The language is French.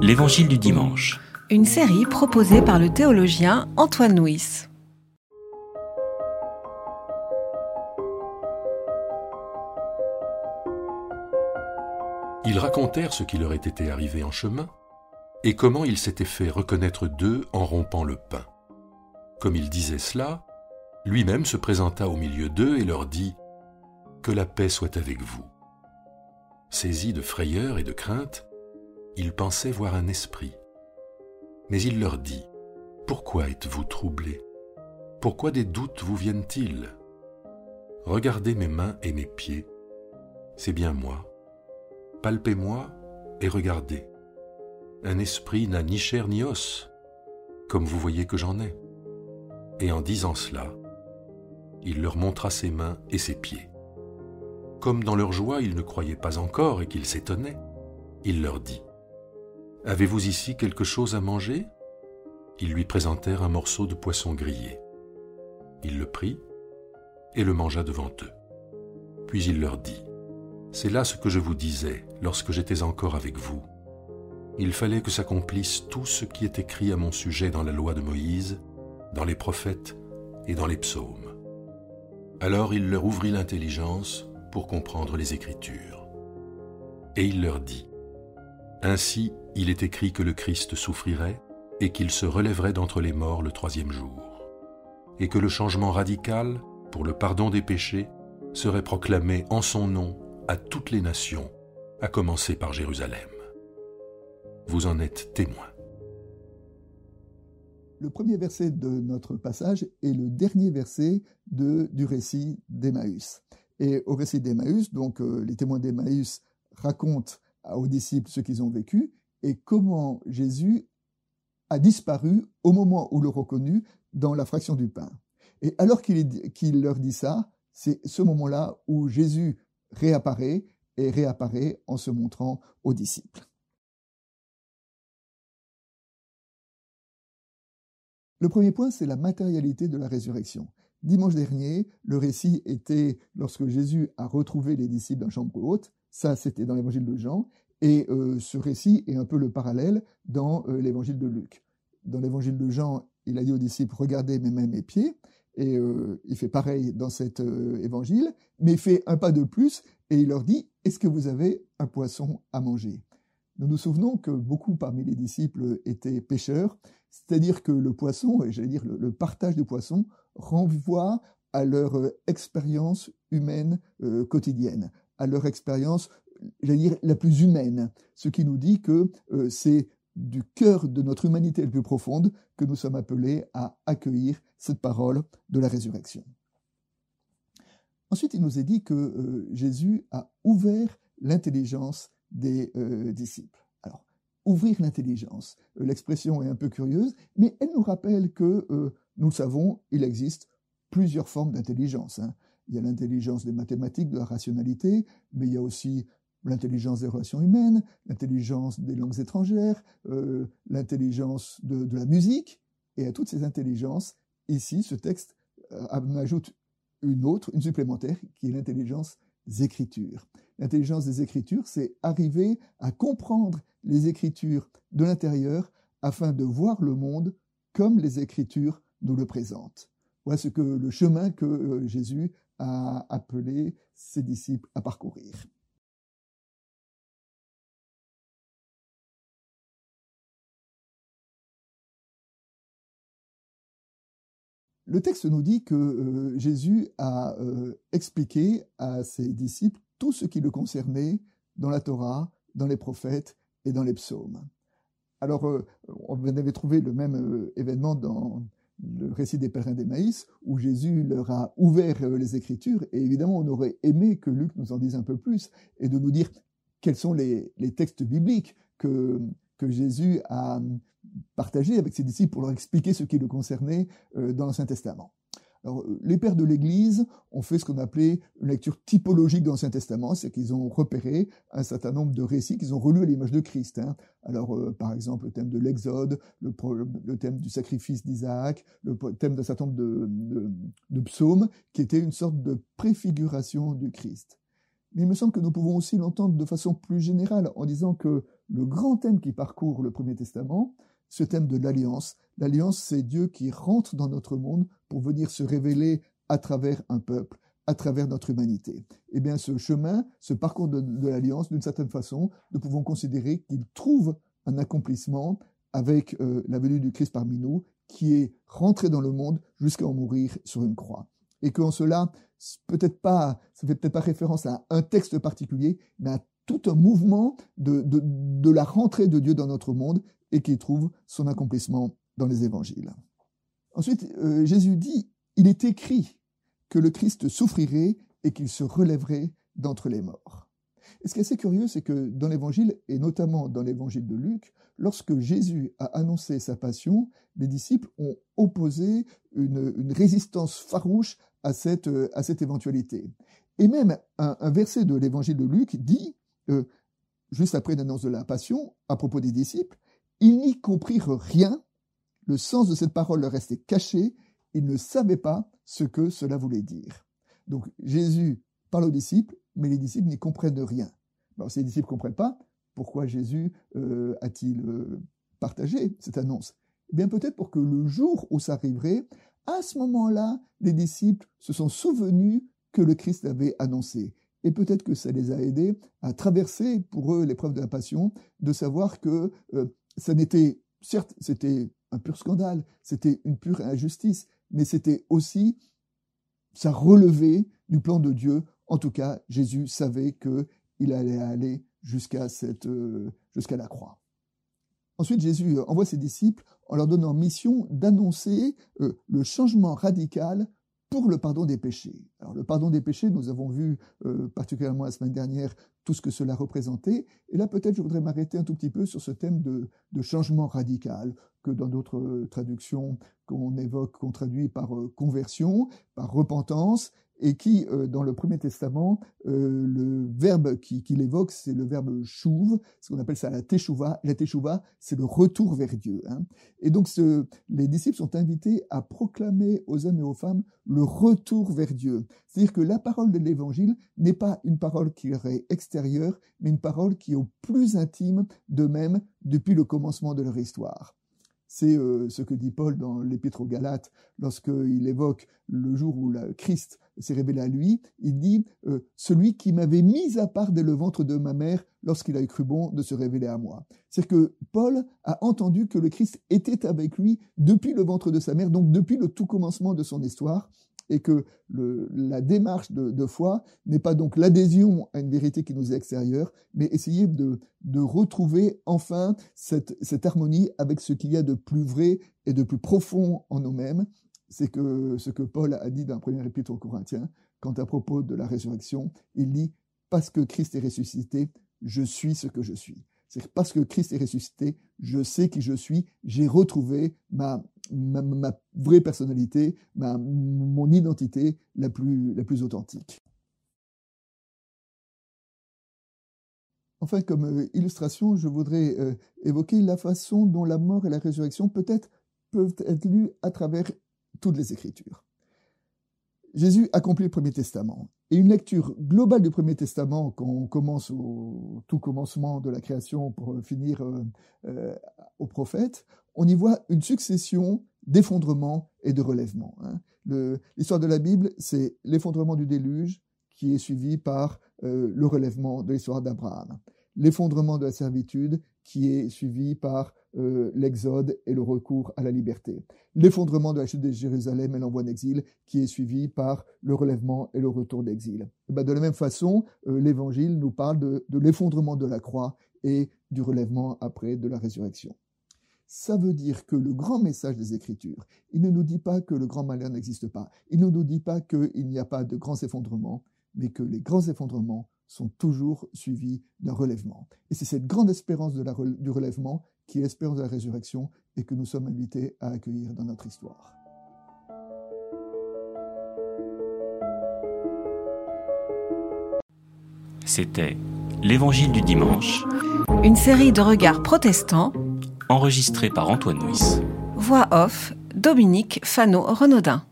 L'Évangile du dimanche. Une série proposée par le théologien Antoine Nuis. Ils racontèrent ce qui leur était arrivé en chemin et comment ils s'étaient fait reconnaître d'eux en rompant le pain. Comme il disait cela, lui-même se présenta au milieu d'eux et leur dit Que la paix soit avec vous. Saisis de frayeur et de crainte, ils pensaient voir un esprit. Mais il leur dit Pourquoi êtes-vous troublés? Pourquoi des doutes vous viennent-ils? Regardez mes mains et mes pieds, c'est bien moi. Palpez-moi et regardez. Un esprit n'a ni chair ni os, comme vous voyez que j'en ai. Et en disant cela, il leur montra ses mains et ses pieds. Comme dans leur joie ils ne croyaient pas encore et qu'ils s'étonnaient, il leur dit Avez-vous ici quelque chose à manger? Ils lui présentèrent un morceau de poisson grillé. Il le prit et le mangea devant eux. Puis il leur dit C'est là ce que je vous disais lorsque j'étais encore avec vous. Il fallait que s'accomplisse tout ce qui est écrit à mon sujet dans la loi de Moïse, dans les prophètes et dans les psaumes. Alors il leur ouvrit l'intelligence pour comprendre les Écritures. Et il leur dit, Ainsi il est écrit que le Christ souffrirait et qu'il se relèverait d'entre les morts le troisième jour, et que le changement radical, pour le pardon des péchés, serait proclamé en son nom à toutes les nations, à commencer par Jérusalem. Vous en êtes témoin. Le premier verset de notre passage est le dernier verset du récit d'Emmaüs. Et au récit d'Emmaüs, donc euh, les témoins d'Emmaüs racontent aux disciples ce qu'ils ont vécu et comment Jésus a disparu au moment où le reconnu dans la fraction du pain. Et alors qu'il leur dit ça, c'est ce moment-là où Jésus réapparaît et réapparaît en se montrant aux disciples. Le premier point, c'est la matérialité de la résurrection. Dimanche dernier, le récit était lorsque Jésus a retrouvé les disciples dans chambre haute. Ça, c'était dans l'évangile de Jean. Et euh, ce récit est un peu le parallèle dans euh, l'évangile de Luc. Dans l'évangile de Jean, il a dit aux disciples Regardez mes mains, mes pieds. Et euh, il fait pareil dans cet évangile, mais il fait un pas de plus et il leur dit Est-ce que vous avez un poisson à manger? Nous nous souvenons que beaucoup parmi les disciples étaient pêcheurs c'est-à-dire que le poisson, et j'allais dire le, partage du poisson, renvoie à leur expérience humaine quotidienne, à leur expérience, j'allais dire, la plus humaine, ce qui nous dit que euh, c'est du cœur de notre humanité la plus profonde que nous sommes appelés à accueillir cette parole de la résurrection. Ensuite, il nous est dit que Jésus a ouvert l'intelligence des disciples ouvrir l'intelligence. Euh, l'expression est un peu curieuse, mais elle nous rappelle que, euh, nous le savons, il existe plusieurs formes d'intelligence. Hein. Il y a l'intelligence des mathématiques, de la rationalité, mais il y a aussi l'intelligence des relations humaines, l'intelligence des langues étrangères, euh, l'intelligence de, la musique. Et à toutes ces intelligences, ici, ce texte en ajoute une autre, une supplémentaire, qui est l'intelligence des Écritures. L'intelligence des Écritures, c'est arriver à comprendre les Écritures de l'intérieur afin de voir le monde comme les Écritures nous le présentent. Voilà ce que le chemin que euh, Jésus a appelé ses disciples à parcourir. Le texte nous dit que euh, Jésus a euh, expliqué à ses disciples tout ce qui le concernait dans la Torah, dans les prophètes et dans les psaumes. Alors, euh, on avait trouvé le même événement dans le récit des pèlerins d'Emmaïs, où Jésus leur a ouvert les Écritures, et évidemment, on aurait aimé que Luc nous en dise un peu plus, et de nous dire quels sont les, textes bibliques que, que Jésus a partagé avec ses disciples pour leur expliquer ce qui le concernait euh, dans l'Ancien Testament. Euh, les pères de l'Église ont fait ce qu'on appelait une lecture typologique de l'Ancien Testament, c'est qu'ils ont repéré un certain nombre de récits qu'ils ont relus à l'image de Christ. Hein. Alors, euh, par exemple, le thème de l'Exode, le, thème du sacrifice d'Isaac, le thème d'un certain nombre de, de, de, psaumes, qui étaient une sorte de préfiguration du Christ. Mais il me semble que nous pouvons aussi l'entendre de façon plus générale en disant que le grand thème qui parcourt le Premier Testament, ce thème de l'alliance, l'alliance c'est Dieu qui rentre dans notre monde pour venir se révéler à travers un peuple, à travers notre humanité. Eh bien ce chemin, ce parcours de, l'alliance, d'une certaine façon, nous pouvons considérer qu'il trouve un accomplissement avec euh, la venue du Christ parmi nous, qui est rentré dans le monde jusqu'à en mourir sur une croix. Et qu'en cela, peut-être pas, ça fait peut-être pas référence à un texte particulier, mais à tout un mouvement de, de, la rentrée de Dieu dans notre monde et qui trouve son accomplissement dans les évangiles. Ensuite, euh, Jésus dit, il est écrit que le Christ souffrirait et qu'il se relèverait d'entre les morts. Et ce qui est assez curieux, c'est que dans l'évangile, et notamment dans l'évangile de Luc, lorsque Jésus a annoncé sa passion, les disciples ont opposé une, résistance farouche à cette, à cette éventualité. Et même un, verset de l'évangile de Luc dit, euh, juste après l'annonce de la passion, à propos des disciples, ils n'y comprirent rien, le sens de cette parole leur restait caché, ils ne savaient pas ce que cela voulait dire. Donc Jésus parle aux disciples, mais les disciples n'y comprennent rien. Alors, si les disciples ne comprennent pas, pourquoi Jésus euh, a-t-il euh, partagé cette annonce? Eh bien peut-être pour que le jour où ça arriverait, à ce moment-là, les disciples se sont souvenus que le Christ avait annoncé. Et peut-être que ça les a aidés à traverser pour eux l'épreuve de la passion, de savoir que euh, ça n'était, certes, c'était un pur scandale, c'était une pure injustice, mais c'était aussi, ça relevait du plan de Dieu. En tout cas, Jésus savait qu'il allait aller jusqu'à cette, euh, jusqu'à la croix. Ensuite, Jésus envoie ses disciples en leur donnant mission d'annoncer euh, le changement radical pour le pardon des péchés. Alors le pardon des péchés, nous avons vu euh, particulièrement la semaine dernière tout ce que cela représentait. Et là peut-être je voudrais m'arrêter un tout petit peu sur ce thème de, de changement radical que dans d'autres traductions qu'on évoque, qu'on traduit par conversion, par repentance, et qui, euh, dans le Premier Testament, euh, le verbe qu'il évoque, c'est le verbe chouve, ce qu'on appelle ça la teshuva. La teshuva, c'est le retour vers Dieu. Hein. Et donc, les disciples sont invités à proclamer aux hommes et aux femmes le retour vers Dieu. C'est-à-dire que la parole de l'Évangile n'est pas une parole qui est extérieure, mais une parole qui est au plus intime d'eux-mêmes depuis le commencement de leur histoire. C'est euh, ce que dit Paul dans l'Épître aux Galates lorsqu'il évoque le jour où le Christ s'est révélé à lui. Il dit euh, Celui qui m'avait mis à part dès le ventre de ma mère lorsqu'il a cru bon de se révéler à moi. C'est que Paul a entendu que le Christ était avec lui depuis le ventre de sa mère, donc depuis le tout commencement de son histoire et que la démarche de, foi n'est pas donc l'adhésion à une vérité qui nous est extérieure, mais essayer de, retrouver enfin cette, harmonie avec ce qu'il y a de plus vrai et de plus profond en nous-mêmes. C'est que ce que Paul a dit dans le premier épître aux Corinthiens, quand à propos de la résurrection, il dit Parce que Christ est ressuscité, je suis ce que je suis. C'est parce que Christ est ressuscité, je sais qui je suis, j'ai retrouvé ma, vraie personnalité, ma, mon identité la plus, la plus authentique. Enfin, comme euh, illustration, je voudrais euh, évoquer la façon dont la mort et la résurrection peut-être peuvent être lues à travers toutes les Écritures. Jésus accomplit le Premier Testament. Et une lecture globale du Premier Testament, quand on commence au tout commencement de la création pour finir euh, euh, au prophète, on y voit une succession d'effondrements et de relèvements. Hein. L'histoire de la Bible, c'est l'effondrement du déluge qui est suivi par euh, le relèvement de l'histoire d'Abraham. L'effondrement de la servitude qui est suivi par euh, l'exode et le recours à la liberté. L'effondrement de la chute de Jérusalem et l'envoi d'exil qui est suivi par le relèvement et le retour d'exil. Ben de la même façon, euh, l'Évangile nous parle de, de l'effondrement de la croix et du relèvement après de la résurrection. Ça veut dire que le grand message des Écritures, il ne nous dit pas que le grand malheur n'existe pas, il ne nous dit pas qu'il n'y a pas de grands effondrements, mais que les grands effondrements sont toujours suivis d'un relèvement. Et c'est cette grande espérance de la, du relèvement qui de la résurrection et que nous sommes invités à accueillir dans notre histoire. C'était l'Évangile du dimanche. Une série de regards protestants. Enregistrée par Antoine Nuis. Voix off, Dominique Fano-Renaudin.